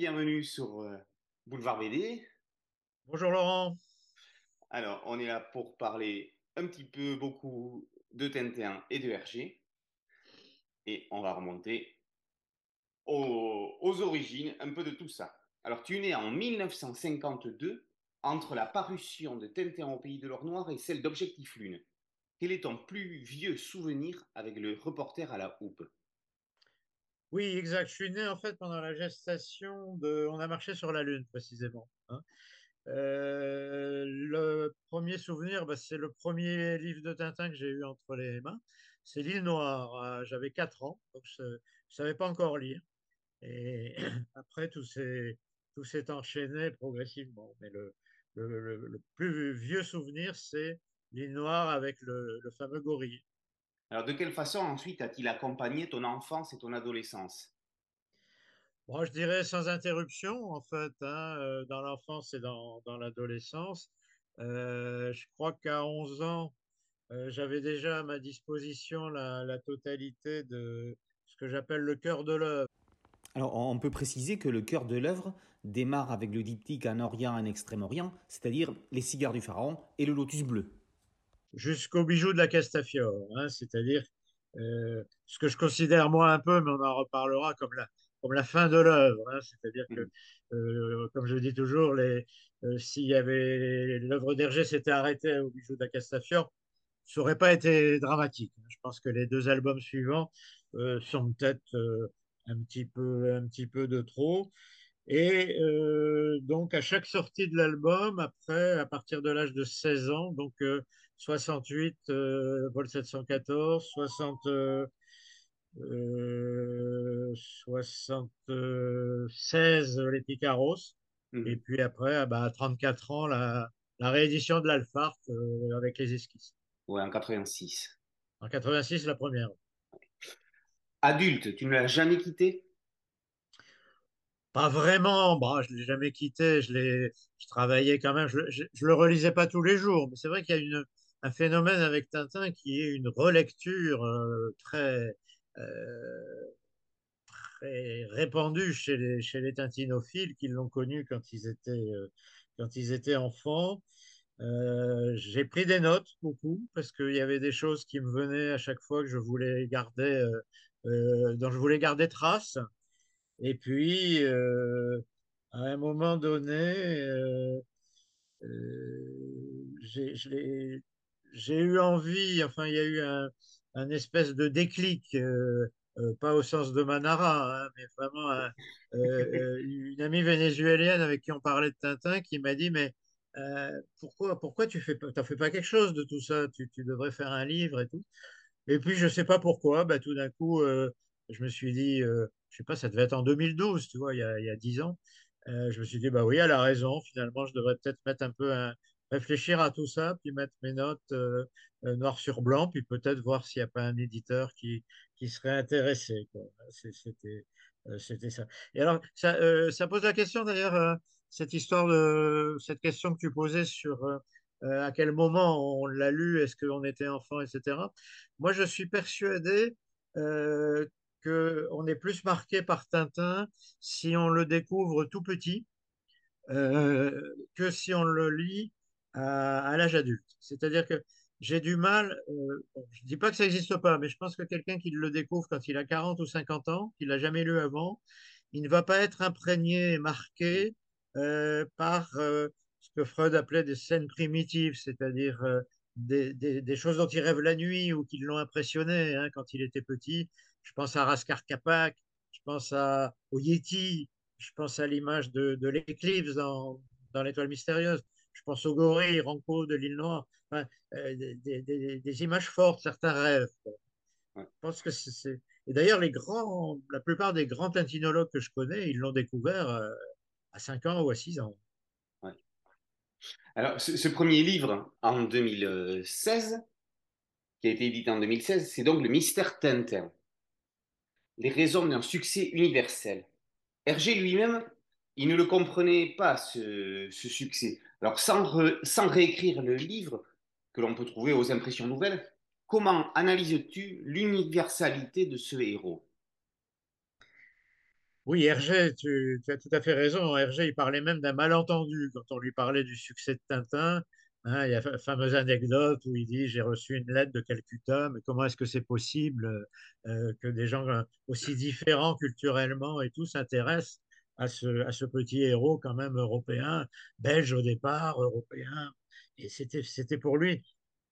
bienvenue sur euh, Boulevard BD. Bonjour Laurent. Alors, on est là pour parler un petit peu, beaucoup de Tintin et de Hergé. Et on va remonter aux, aux origines, un peu de tout ça. Alors, tu es né en 1952, entre la parution de Tintin au Pays de l'Or Noir et celle d'Objectif Lune. Quel est ton plus vieux souvenir avec le reporter à la houppe? Oui, exact. Je suis né en fait pendant la gestation de On a marché sur la Lune, précisément. hein. Euh, le premier souvenir, bah, c'est le premier livre de Tintin que j'ai eu entre les mains. C'est L'île Noire. Euh, J'avais 4 ans, donc je ne savais pas encore lire. Et après, tout s'est enchaîné progressivement. Mais le, plus vieux souvenir, c'est L'île Noire avec le fameux gorille. Alors, de quelle façon ensuite a-t-il accompagné ton enfance et ton adolescence? Moi, je dirais sans interruption, en fait, hein, euh, dans l'enfance et dans, dans l'adolescence. Euh, je crois qu'à 11 ans, euh, j'avais déjà à ma disposition la, la totalité de ce que j'appelle le cœur de l'œuvre. Alors, on peut préciser que le cœur de l'œuvre démarre avec le diptyque en Orient et en Extrême-Orient, c'est-à-dire les cigares du pharaon et le lotus bleu. Jusqu'au bijou de la Castafiore, hein, c'est-à-dire euh, ce que je considère moi un peu, mais on en reparlera comme la, comme la fin de l'œuvre. hein, c'est-à-dire que, euh, comme je dis toujours, les, euh, s'il y avait l'œuvre d'Hergé s'était arrêtée au bijou de la Castafiore, ça n'aurait pas été dramatique. Je pense que les deux albums suivants sont peut-être un petit peu, un petit peu de trop. Et donc, à chaque sortie de l'album, après, à partir de l'âge de 16 ans, donc 68, euh, Vol 714, 60, euh, euh, 76, les Picaros, et puis après, ah bah, à 34 ans, la, la réédition de l'Alphart euh, avec les esquisses. Ouais, en 86. En 86, la première. Adulte, tu ne l'as jamais quitté? Pas vraiment, bah, je ne l'ai jamais quitté, je l'ai, je travaillais quand même, je, je, je le relisais pas tous les jours, mais c'est vrai qu'il y a une, un phénomène avec Tintin qui est une relecture euh, très, euh, très répandue chez les, chez les tintinophiles qui l'ont connu quand ils étaient, euh, quand ils étaient enfants. J'ai pris des notes beaucoup parce qu'il y avait des choses qui me venaient à chaque fois que je voulais garder, dont je voulais garder trace. Et puis, à un moment donné, euh, je l'ai- j'ai eu envie, enfin, il y a eu un, espèce de déclic, euh, euh, pas au sens de Manara, hein, mais vraiment euh, une amie vénézuélienne avec qui on parlait de Tintin qui m'a dit, mais pourquoi, pourquoi tu fais fais pas quelque chose de tout ça? Tu, tu devrais faire un livre et tout. Et puis, je sais pas pourquoi, bah, tout d'un coup, je me suis dit, je sais pas, ça devait être en 2012, tu vois, il y a, il y a 10 ans. Je me suis dit, bah oui, elle a raison, finalement, je devrais peut-être mettre un peu un, réfléchir à tout ça, puis mettre mes notes euh, euh, noir sur blanc, puis peut-être voir s'il n'y a pas un éditeur qui, qui serait intéressé, C'était, euh, ça. Et alors, ça, euh, pose la question d'ailleurs, cette histoire de, cette question que tu posais sur euh, à quel moment on l'a lu, est-ce qu'on était enfant, etc. Moi, je suis persuadé qu'on est plus marqué par Tintin si on le découvre tout petit que si on le lit à, l'âge adulte. C'est-à-dire que j'ai du mal, euh, je ne dis pas que ça n'existe pas, mais je pense que quelqu'un qui le découvre quand il a 40 ou 50 ans, qu'il l'a jamais lu avant, il ne va pas être imprégné et marqué euh, par euh, ce que Freud appelait des scènes primitives, c'est-à-dire des, choses dont il rêve la nuit ou qui l'ont impressionné hein, quand il était petit. Je pense à Raskar Kapak, je pense à, au Yeti, je pense à l'image de, l'éclipse dans l'étoile mystérieuse. Je pense au gorille, Ranco de l'île Noire. Enfin, euh, des, des- des- des images fortes, certains rêves. Ouais. Je pense que c'est. c'est- Et d'ailleurs, les grands, la plupart des grands tintinologues que je connais, ils l'ont découvert euh, à 5 ans ou à 6 ans. Ouais. Alors, ce, ce premier livre, en 2016, qui a été édité en 2016, c'est donc Le Mystère Tintin, les raisons d'un succès universel. Hergé lui-même, il ne le comprenait pas, ce, succès. Alors, sans, sans réécrire le livre que l'on peut trouver aux impressions nouvelles, comment analyses-tu l'universalité de ce héros? Oui, Hergé, tu, tu as tout à fait raison. Hergé, il parlait même d'un malentendu quand on lui parlait du succès de Tintin. Hein, il y a la fameuse anecdote où il dit J'ai reçu une lettre de Calcutta, mais comment est-ce que c'est possible euh, que des gens euh, aussi différents culturellement et tout s'intéressent à ce, à ce petit héros, quand même européen, belge au départ, européen Et c'était, pour lui,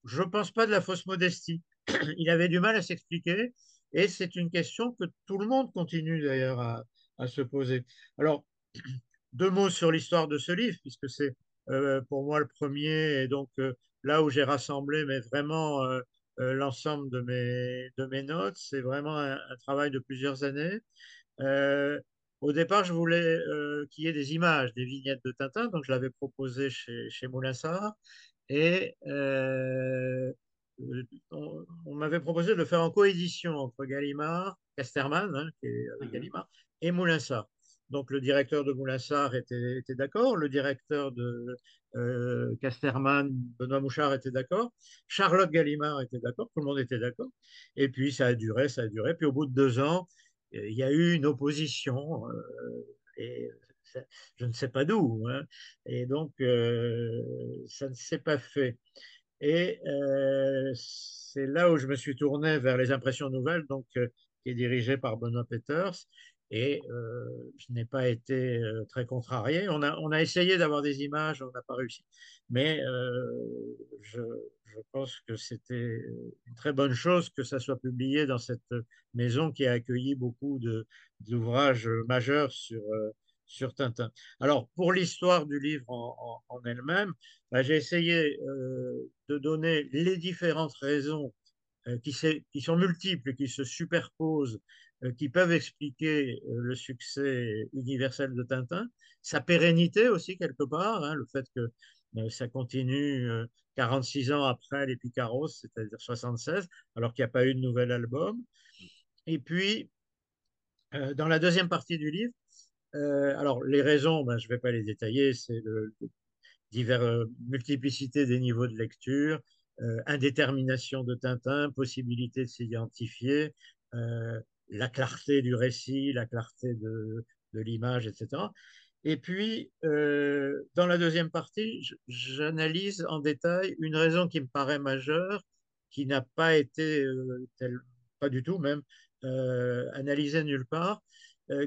je ne pense pas de la fausse modestie. il avait du mal à s'expliquer et c'est une question que tout le monde continue d'ailleurs à, à se poser. Alors, deux mots sur l'histoire de ce livre, puisque c'est euh, pour moi le premier, et donc euh, là où j'ai rassemblé mais vraiment euh, l'ensemble de mes, de mes notes, c'est vraiment un, travail de plusieurs années. Au départ, je voulais qu'il y ait des images, des vignettes de Tintin, donc je l'avais proposé chez, chez Moulinsart, et on, on m'avait proposé de le faire en coédition entre Gallimard, Casterman, hein, qui est avec Gallimard, et Moulinsart. Donc le directeur de Moulinsart était, était d'accord, le directeur de euh, Casterman, Benoît Mouchard était d'accord, Charlotte Gallimard était d'accord, tout le monde était d'accord. Et puis ça a duré, ça a duré. Puis au bout de deux ans, il y a eu une opposition, euh, et je ne sais pas d'où. Hein, et donc euh, ça ne s'est pas fait. Et euh, c'est là où je me suis tourné vers les impressions nouvelles, donc qui est dirigé par Benoît Peters et euh, je n'ai pas été euh, très contrarié. On a, on a essayé d'avoir des images, on n'a pas réussi. Mais euh, je, je, pense que c'était une très bonne chose que ça soit publié dans cette maison qui a accueilli beaucoup d'ouvrages majeurs sur, sur Tintin. Alors, pour l'histoire du livre en, elle-même, bah, j'ai essayé de donner les différentes raisons qui, qui, sont multiples, qui se superposent qui peuvent expliquer euh, le succès universel de Tintin, sa pérennité aussi quelque part, hein, le fait que euh, ça continue 46 ans après les Picaros, c'est-à-dire 76, alors qu'il n'y a pas eu de nouvel album. Et puis, dans la deuxième partie du livre, alors les raisons, ben, je ne vais pas les détailler, c'est le, divers multiplicité des niveaux de lecture, euh, indétermination de Tintin, possibilité de s'identifier, euh, la clarté du récit, la clarté de, l'image, etc. Et puis, euh, dans la deuxième partie, j'analyse en détail une raison qui me paraît majeure, qui n'a pas été, euh, pas du tout même, euh, analysée nulle part,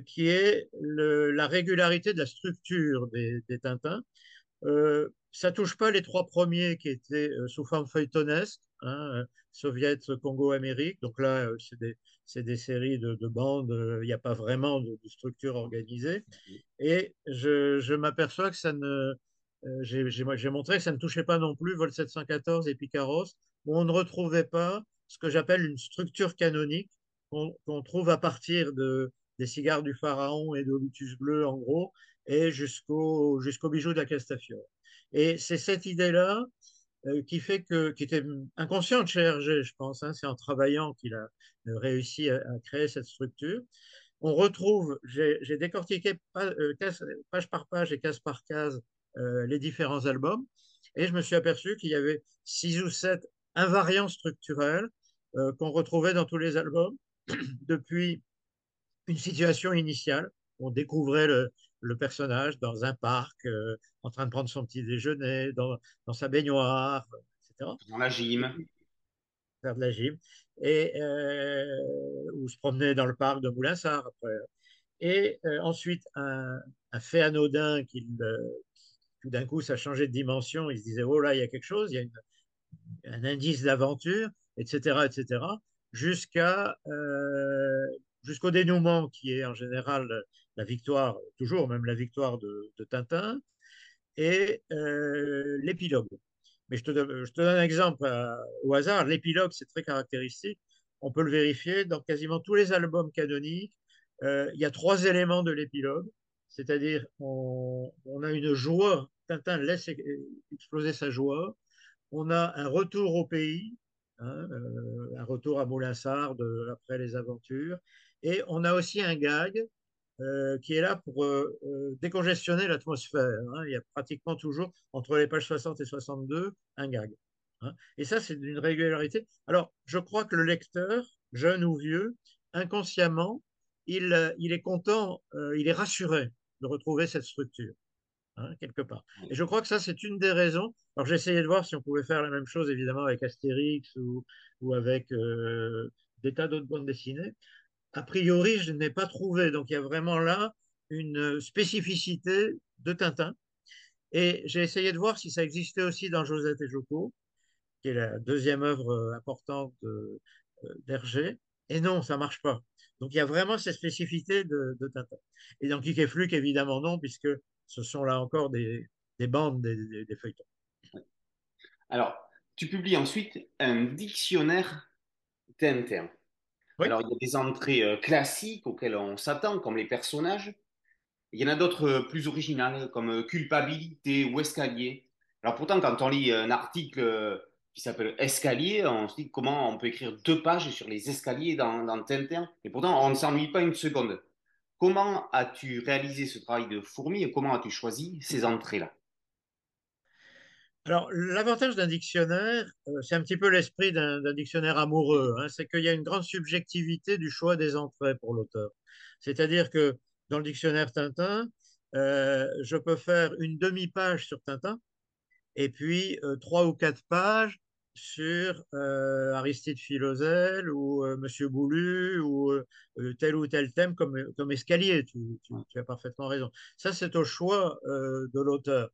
qui est la régularité de la structure des Tintins. Euh, ça touche pas les trois premiers qui étaient sous forme feuilletonesque, hein, Soviet, Congo, Amérique. Donc là, c'est des, des séries de, de bandes, il n'y a pas vraiment de, structure organisée. Et je, je m'aperçois que ça ne. Euh, J'ai montré que ça ne touchait pas non plus Vol 714 et Picaros, où on ne retrouvait pas ce que j'appelle une structure canonique qu'on qu trouve à partir de, des cigares du pharaon et de Lutus bleu, en gros, et jusqu'au jusqu'au bijou de la Castafiore. Et c'est cette idée-là euh, qui fait que, qui était inconsciente chez Hergé, je pense. Hein, c'est en travaillant qu'il a euh, réussi à, créer cette structure. On retrouve, j'ai décortiqué page, euh, page, par page et case par case les différents albums, et je me suis aperçu qu'il y avait six ou sept invariants structurels qu'on retrouvait dans tous les albums depuis une situation initiale. On découvrait le, le personnage dans un parc, euh, en train de prendre son petit déjeuner, dans, dans sa baignoire, etc. Dans la gym. Faire de la gym. Et, euh, ou se promener dans le parc de Moulinsart après. Et euh, ensuite, un, un, fait anodin qui, tout d'un coup, ça changeait de dimension. Il se disait, oh là, il y a quelque chose, il y a une, un indice d'aventure, etc., etc., jusqu'à euh, jusqu'au dénouement qui est en général la victoire, toujours même la victoire de, Tintin, et euh, l'épilogue. Mais je te, donne, un exemple à, au hasard. L'épilogue, c'est très caractéristique. On peut le vérifier dans quasiment tous les albums canoniques. Euh, il y a trois éléments de l'épilogue, c'est-à-dire on, a une joie. Tintin laisse exploser sa joie. On a un retour au pays, hein, euh, un retour à Moulinsart de, après les aventures. Et on a aussi un gag euh, qui est là pour euh, décongestionner l'atmosphère. Hein. Il y a pratiquement toujours, entre les pages 60 et 62, un gag. Hein. Et ça, c'est d'une régularité. Alors, je crois que le lecteur, jeune ou vieux, inconsciemment, il, il est content, il est rassuré de retrouver cette structure. Hein, quelque part. Et je crois que ça, c'est une des raisons. Alors, j'essayais de voir si on pouvait faire la même chose, évidemment, avec Astérix ou, ou avec euh, des tas d'autres bandes dessinées. A priori, je n'ai pas trouvé. Donc, il y a vraiment là une spécificité de Tintin. Et j'ai essayé de voir si ça existait aussi dans Josette et Joko, qui est la deuxième œuvre euh, importante euh, d'Hergé. Et non, ça marche pas. Donc, il y a vraiment cette spécificité de, Tintin. Et dans Kik et évidemment non, puisque ce sont là encore des, bandes, des, feuilletons. Alors, tu publies ensuite un dictionnaire Tintin. Alors, il y a des entrées euh, classiques auxquelles on s'attend, comme les personnages. Il y en a d'autres euh, plus originales, comme euh, culpabilité ou escalier. Alors, pourtant, quand on lit un article qui s'appelle Escalier, on se dit comment on peut écrire deux pages sur les escaliers dans, dans Tintin. Et pourtant, on ne s'ennuie pas une seconde. Comment as-tu réalisé ce travail de fourmi et comment as-tu choisi ces entrées-là? Alors, l'avantage d'un dictionnaire, euh, c'est un petit peu l'esprit d'un dictionnaire amoureux, hein, c'est qu'il y a une grande subjectivité du choix des entrées pour l'auteur. C'est-à-dire que dans le dictionnaire Tintin, euh, je peux faire une demi-page sur Tintin et puis euh, trois ou quatre pages sur euh, Aristide Philosel ou Monsieur Boulu ou tel ou tel thème comme, comme escalier. Tu, tu, as parfaitement raison. Ça, c'est au choix de l'auteur.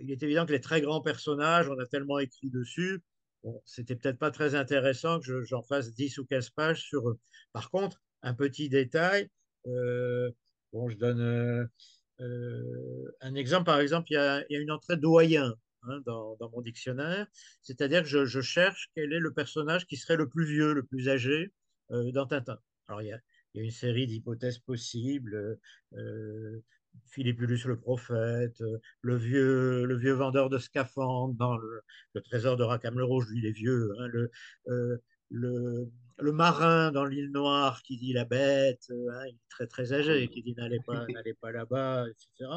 Il est évident que les très grands personnages, on a tellement écrit dessus, bon, c'était peut-être pas très intéressant que j'en fasse 10 ou 15 pages sur eux. Par contre, un petit détail, bon, je donne un exemple. Par exemple, il y a, une entrée doyen Hein, dans, mon dictionnaire. C'est-à-dire que je, cherche quel est le personnage qui serait le plus vieux, le plus âgé euh, dans Tintin. Alors, il y a, une série d'hypothèses possibles. Euh, Philippulus le prophète, le vieux, le vieux vendeur de scaphandres dans le, trésor de Rackham le Rouge, lui il est vieux, hein, le, euh, le, le, marin dans l'île Noire qui dit la bête, hein, il est très très âgé, qui dit n'allez pas, n'allez pas là-bas, etc.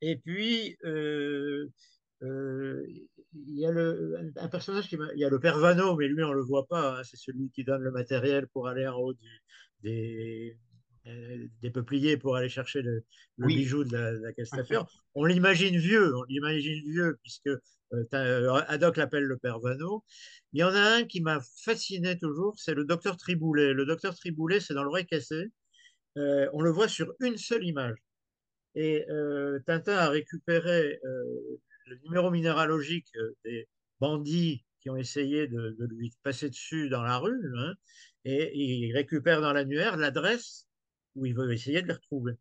Et puis, euh, il y a le, un personnage qui il y a le père Vano, mais lui on le voit pas. Hein. c'est celui qui donne le matériel pour aller en haut des, euh, des peupliers pour aller chercher le, bijou de la, la On l'imagine vieux, on l'imagine vieux puisque euh, Haddock l'appelle le père Vano. Il y en a un qui m'a fasciné toujours, c'est le docteur Triboulet. Le docteur Triboulet, c'est dans l'oreille cassée. on le voit sur une seule image. Et Tintin a récupéré le numéro minéralogique euh, des bandits qui ont essayé de, lui passer dessus dans la rue, hein, et il récupère dans l'annuaire l'adresse où il veut essayer de les retrouver.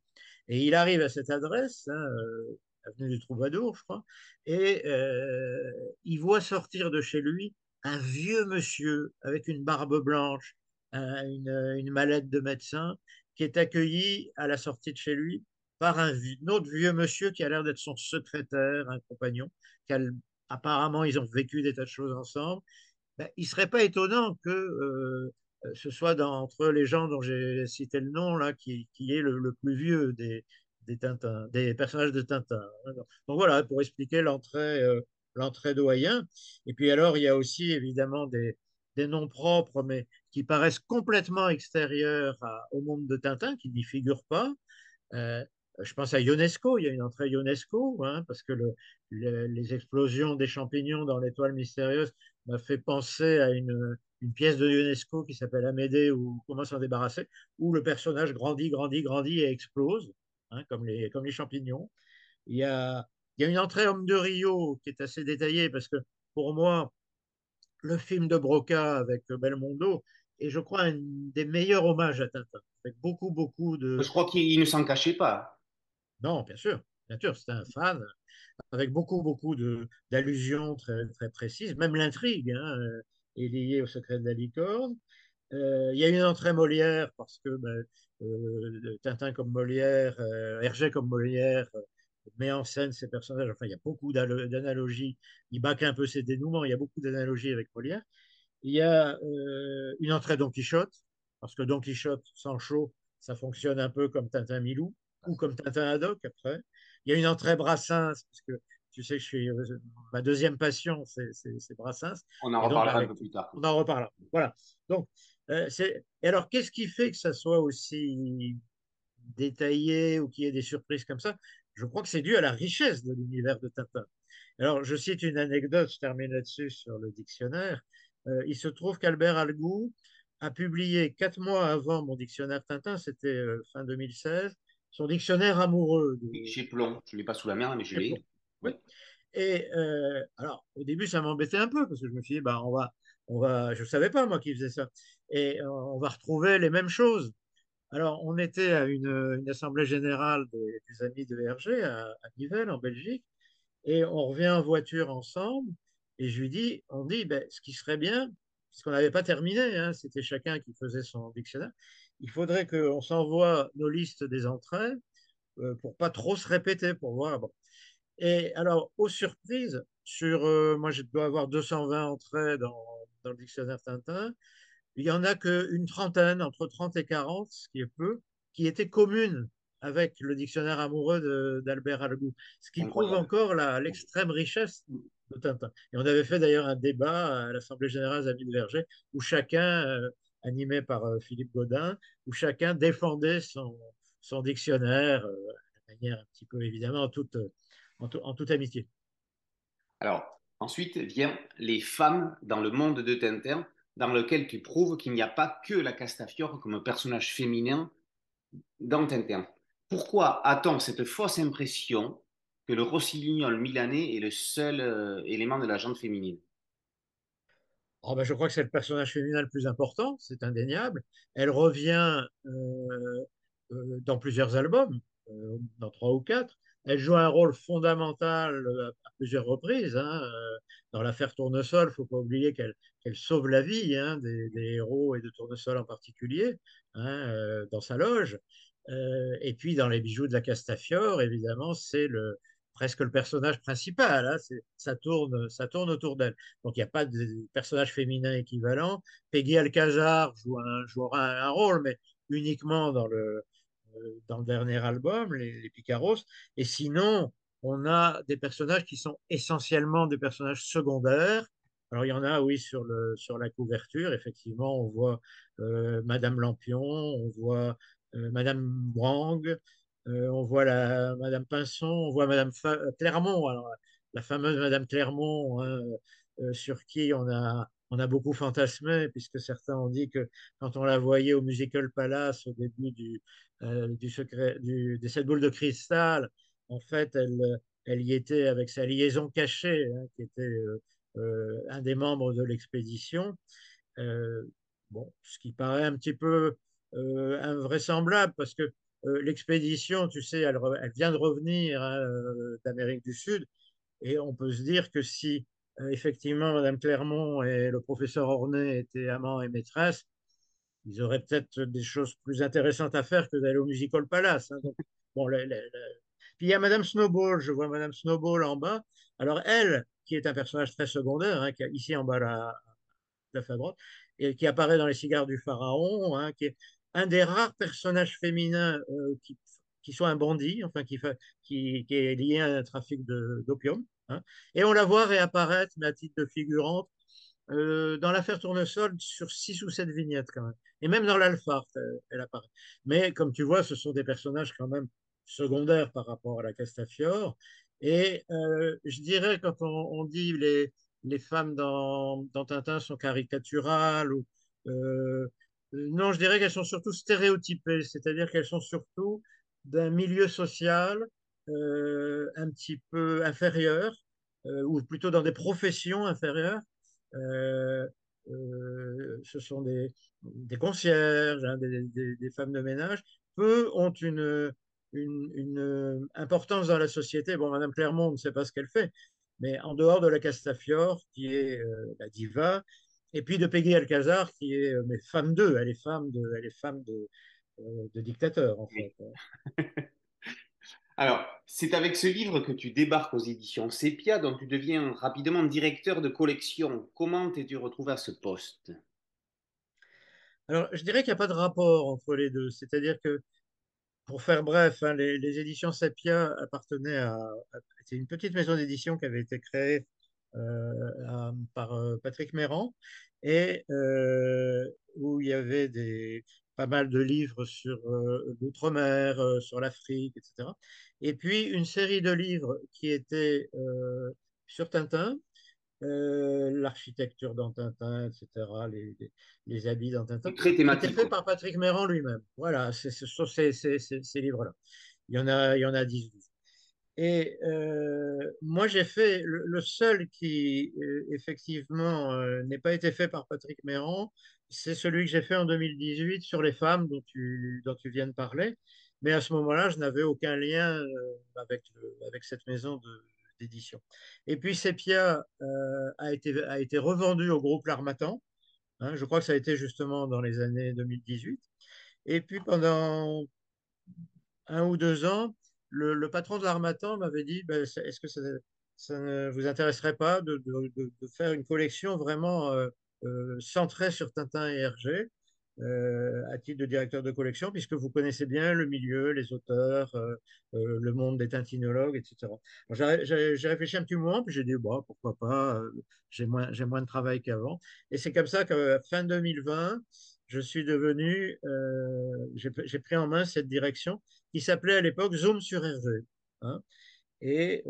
Et il arrive à cette adresse, hein, euh, avenue du Troubadour, je crois, et euh, il voit sortir de chez lui un vieux monsieur avec une barbe blanche, une, une, mallette de médecin, qui est accueilli à la sortie de chez lui par un, autre vieux monsieur qui a l'air d'être son secrétaire, un compagnon, apparemment ils ont vécu des tas de choses ensemble. Ben, il ne serait pas étonnant que euh, ce soit entre les gens dont j'ai cité le nom là qui, qui est le, plus vieux des, des, des personnages de Tintin. Donc voilà, pour expliquer l'entrée euh, l'entrée doyen. Et puis alors, il y a aussi évidemment des, des noms propres, mais qui paraissent complètement extérieurs au monde de Tintin, qui n'y figurent pas. Euh, je pense à Ionesco, il y a une entrée Ionesco, hein, parce que le, les explosions des champignons dans l'étoile mystérieuse m'a fait penser à une, une, pièce de Ionesco qui s'appelle Amédée ou Comment s'en débarrasser, où le personnage grandit, grandit, grandit et explose, hein, comme, les, comme les champignons. Il y, a, il y a une entrée Homme de Rio qui est assez détaillée, parce que pour moi, le film de Broca avec Belmondo est, je crois, un des meilleurs hommages à Tintin, avec beaucoup, beaucoup de... Je crois qu'il ne s'en cachait pas. Non, bien sûr, bien sûr, c'est un fan avec beaucoup, beaucoup d'allusions très, très précises. Même l'intrigue hein, euh, est liée au secret de la licorne. Euh, il y a une entrée Molière parce que ben, euh, Tintin comme Molière, Hergé comme Molière met en scène ces personnages. Enfin, il y a beaucoup d'analogies. Il baque un peu ses dénouements. Il y a beaucoup d'analogies avec Molière. Il y a une entrée Don Quichotte parce que Don Quichotte, sans chaud, ça fonctionne un peu comme Tintin Milou ou comme Tintin Haddock après. Il y a une entrée Brassens, parce que tu sais que je suis, euh, ma deuxième passion, c'est Brassens. On en reparlera un peu plus tard. On en reparlera. Voilà. Donc, Euh, et alors, qu'est-ce qui fait que ça soit aussi détaillé ou qu'il y ait des surprises comme ça? Je crois que c'est dû à la richesse de l'univers de Tintin. Alors, je cite une anecdote, je termine là-dessus sur le dictionnaire. Euh, il se trouve qu'Albert Algou a publié quatre mois avant mon dictionnaire Tintin, c'était euh, fin 2016, son dictionnaire amoureux. De... Chez Plomb, je ne l'ai pas sous la main, mais je l'ai. Et euh, alors, au début, ça m'embêtait un peu parce que je me suis dit, bah, on va, on va, je ne savais pas moi qui faisait ça. Et on va retrouver les mêmes choses. Alors, on était à une, assemblée générale des, amis de Hergé à, à Nivelles, en Belgique, et on revient en voiture ensemble. Et je lui dis, on dit, ben, ce qui serait bien, puisqu'on n'avait pas terminé, hein, c'était chacun qui faisait son dictionnaire, il faudrait qu'on s'envoie nos listes des entrées euh, pour pas trop se répéter, pour voir. Et alors, aux surprises, sur, euh, moi je dois avoir 220 entrées dans, dans le dictionnaire Tintin, il n'y en a qu'une trentaine, entre 30 et 40, ce qui est peu, qui étaient communes avec le dictionnaire amoureux d'Albert Algou, ce qui prouve encore l'extrême richesse de Tintin. Et on avait fait d'ailleurs un débat à l'Assemblée générale de Verger, où chacun, euh, animé par euh, Philippe Godin, où chacun défendait son, son dictionnaire, euh, de manière un petit peu évidemment en toute, en, en toute amitié. Alors, ensuite vient les femmes dans le monde de Tintin, dans lequel tu prouves qu'il n'y a pas que la Castafiore comme personnage féminin dans Tintin. Pourquoi a-t-on cette fausse impression que le rossignol milanais est le seul euh, élément de la jante féminine? Oh ben Je crois que c'est le personnage féminin le plus important, c'est indéniable. Elle revient euh, euh, dans plusieurs albums, dans trois ou quatre. Elle joue un rôle fondamental à, plusieurs reprises. Hein. Dans l'affaire Tournesol, il ne faut pas oublier qu'elle sauve la vie hein, des, héros et de Tournesol en particulier hein, dans sa loge. Euh, et puis dans les bijoux de la Castafiore, évidemment, c'est le, presque le personnage principal. Ça, tourne, autour d'elle. Donc il n'y a pas de personnage féminin équivalent. Peggy Alcazar joue un, jouera un, rôle, mais uniquement dans le, euh, dans le dernier album, les, Picaros. Et sinon, on a des personnages qui sont essentiellement des personnages secondaires. Alors il y en a, oui, sur, le, sur la couverture, effectivement, on voit euh, Madame Lampion, on voit euh, Madame Wang, euh, on voit la, Madame Pinson, on voit Madame Clermont, la fameuse Madame Clermont, hein, sur qui on a, on a beaucoup fantasmé, puisque certains ont dit que quand on la voyait au Musical Palace au début du, du secret, des sept boules de cristal, en fait, elle, elle y était avec sa liaison cachée, hein, qui était un des membres de l'expédition. bon, ce qui paraît un petit peu euh, invraisemblable parce que euh, l'expédition, tu sais, elle, vient de revenir hein, euh, d'Amérique du Sud et on peut se dire que si effectivement Madame Clermont et le professeur Ornay étaient amants et maîtresses, ils auraient peut-être des choses plus intéressantes à faire que d'aller au Musical Palace. Hein. bon, Puis il y a Madame Snowball, je vois Madame Snowball en bas. Alors elle, qui est un personnage très secondaire, hein, qui a ici en bas la, la droite, et qui apparaît dans Les Cigares du Pharaon, hein, qui est un des rares personnages féminins euh, qui, soit un bandit, enfin qui, qui est lié à un trafic d'opium. Hein. Et on la voit réapparaître, mais à titre de figurante, euh, dans l'affaire Tournesol sur six ou sept vignettes quand même. Et même dans l'Alphard, elle, elle, apparaît. Mais comme tu vois, ce sont des personnages quand même secondaires par rapport à la Castafiore. Et euh, je dirais, quand on, dit les, les femmes dans, dans, Tintin sont caricaturales euh, euh, non, je dirais qu'elles sont surtout stéréotypées, c'est-à-dire qu'elles sont surtout d'un milieu social euh, un petit peu inférieur, euh, ou plutôt dans des professions inférieures. ce sont des, des concierges, hein, des, des, femmes de ménage. Peu ont une, une, une, importance dans la société. Bon, Madame Clermont, on ne sait pas ce qu'elle fait, mais en dehors de la Castafiore, qui est la diva, et puis de Peggy Alcazar, qui est euh, mais femme d'eux, elle est femme de, elle est femme de, euh, de dictateur, en fait. Alors, c'est avec ce livre que tu débarques aux éditions Sepia, dont tu deviens rapidement directeur de collection. Comment t'es-tu retrouvé à ce poste? Alors, je dirais qu'il n'y a pas de rapport entre les deux. C'est-à-dire que, pour faire bref, hein, les, éditions Sepia appartenaient à. Une petite maison d'édition qui avait été créée par Patrick Méran, et où il y avait des, pas mal de livres sur l'outre-mer, sur l'Afrique, etc. Et puis une série de livres qui étaient sur Tintin, l'architecture dans Tintin, etc., les, les, habits dans Tintin, très thématique. fait par Patrick Méran lui-même. Voilà, c'est sur ces, ces, ces, livres-là. Il y en a, il y en a 10, Et euh, moi, j'ai fait le, seul qui, euh, effectivement, euh, n'ait pas été fait par Patrick Méran, c'est celui que j'ai fait en 2018 sur les femmes dont tu, viens de parler. Mais à ce moment-là, je n'avais aucun lien avec, avec cette maison d'édition. Et puis Sepia euh, a, été, a revendu au groupe L'Armatan. Hein, je crois que ça a été justement dans les années 2018. Et puis pendant un ou deux ans, le, patron de l'Armatan m'avait dit ben, est-ce que ça, ne vous intéresserait pas de, faire une collection vraiment euh, euh, centrée sur Tintin et Hergé euh, à titre de directeur de collection, puisque vous connaissez bien le milieu, les auteurs, le monde des tintinologues, etc. J'ai réfléchi un petit moment, puis j'ai dit, pourquoi pas, j'ai moins, moins de travail qu'avant. Et c'est comme ça qu'à fin 2020, je suis devenu, j'ai pris en main cette direction qui s'appelait à l'époque Zoom sur Hergé. Hein. Et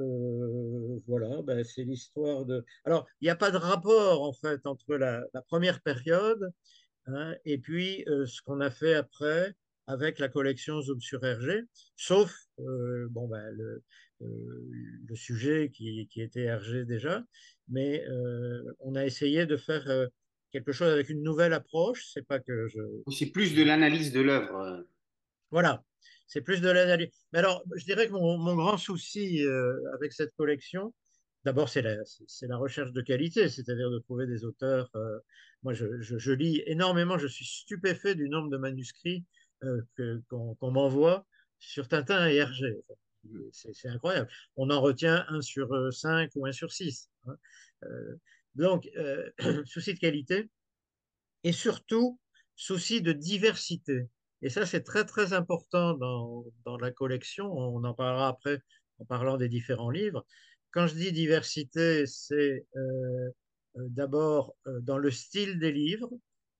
voilà, ben, c'est l'histoire de. Alors, il n'y a pas de rapport en fait entre la, première période Hein, et puis euh, ce qu'on a fait après avec la collection Zoom sur Hergé, sauf euh, bon, ben, le, euh, sujet qui, qui, était Hergé déjà, mais on a essayé de faire quelque chose avec une nouvelle approche. C'est pas que je. C'est plus de l'analyse de l'œuvre. Voilà, c'est plus de l'analyse. Mais alors, je dirais que mon, mon grand souci avec cette collection, D'abord, c'est la, la, recherche de qualité, c'est-à-dire de trouver des auteurs. Euh, moi, je, je, lis énormément, je suis stupéfait du nombre de manuscrits euh, qu'on m'envoie sur Tintin et Hergé. C'est incroyable. On en retient un sur euh, cinq ou un sur six. Hein. Donc, souci de qualité et surtout souci de diversité. Et ça, c'est très, très important dans, dans la collection. On en parlera après en parlant des différents livres quand je dis diversité, c'est euh, euh, d'abord euh, dans le style des livres,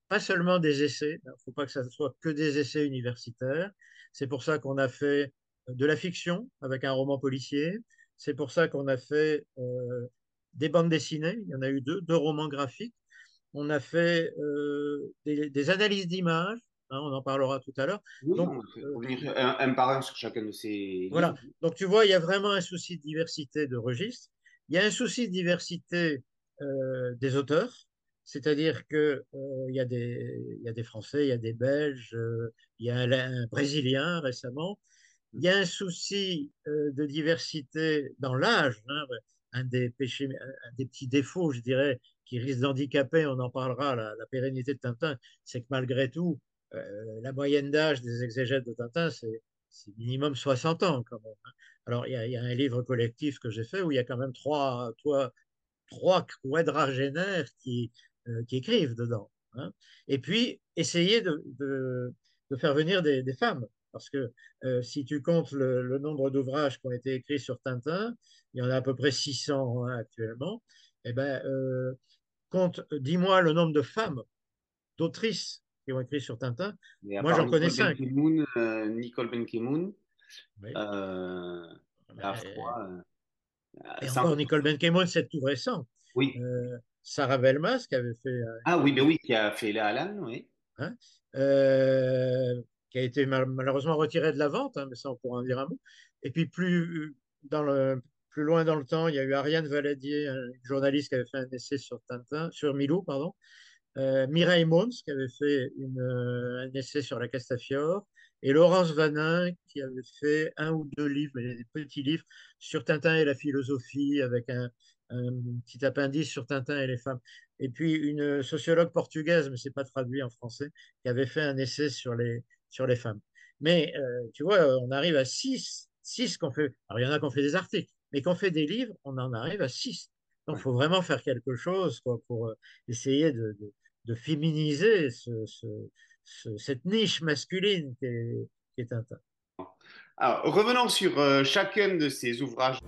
pas seulement des essais. Il ne faut pas que ça soit que des essais universitaires. C'est pour ça qu'on a fait de la fiction avec un roman policier. C'est pour ça qu'on a fait des bandes dessinées. Il y en a eu deux, deux romans graphiques. On a fait des, analyses d'images. Hein, on en parlera tout à l'heure. Donc, on un, par un sur chacun de ces. Voilà. Donc, tu vois, il y a vraiment un souci de diversité de registres. Il y a un souci de diversité euh, des auteurs, c'est-à-dire qu'il euh, il, y a des, il y a des Français, il y a des Belges, euh, il y a un, Brésilien récemment. Il y a un souci de diversité dans l'âge. Hein, un des petits défauts, je dirais, qui risque d'handicaper, on en parlera, la, pérennité de Tintin, c'est que malgré tout, euh, la moyenne d'âge des exégètes de Tintin, c'est minimum 60 ans. Hein. Alors, il y, a, un livre collectif que j'ai fait où il y a quand même trois, trois, trois quadragénaires qui, euh, qui écrivent dedans. Hein. Et puis, essayer de, faire venir des, femmes. Parce que euh, si tu comptes le, nombre d'ouvrages qui ont été écrits sur Tintin, il y en a à peu près 600 hein, actuellement. Eh ben, compte, dis-moi le nombre de femmes, d'autrices qui ont écrit sur Tintin. Moi, j'en connais cinq. Euh, Nicole Benkemoun, euh, la euh, et encore, Nicole Benkemoun, c'est tout récent. Oui. Sarah Velmas, qui avait fait. ah oui, mais oui, qui a fait la Alan, oui. Hein? Qui a été malheureusement retirée de la vente, hein, mais ça, on pourra en dire un mot. Et puis, plus, loin dans le temps, il y a eu Ariane Valadier, une journaliste qui avait fait un essai sur Tintin, sur Milou, pardon, euh, Mireille Mons, qui avait fait euh, un essai sur la Castafiore, et Laurence Vanin, qui avait fait un ou deux livres, mais des petits livres, sur Tintin et la philosophie, avec un, petit appendice sur Tintin et les femmes. Et puis une sociologue portugaise, mais ce n'est pas traduit en français, qui avait fait un essai sur les, sur les femmes. Mais euh, tu vois, on arrive à six, six qu'on fait. Alors il y en a qui ont fait des articles, mais qu'on fait des livres, on en arrive à six. Donc il faut vraiment faire quelque chose quoi, pour essayer de, de féminiser cette niche masculine qui est, qui est Alors, revenons sur euh, chacun de ces ouvrages.